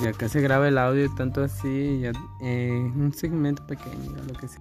Y acá se graba el audio tanto así, ya, eh, un segmento pequeño, lo que sea.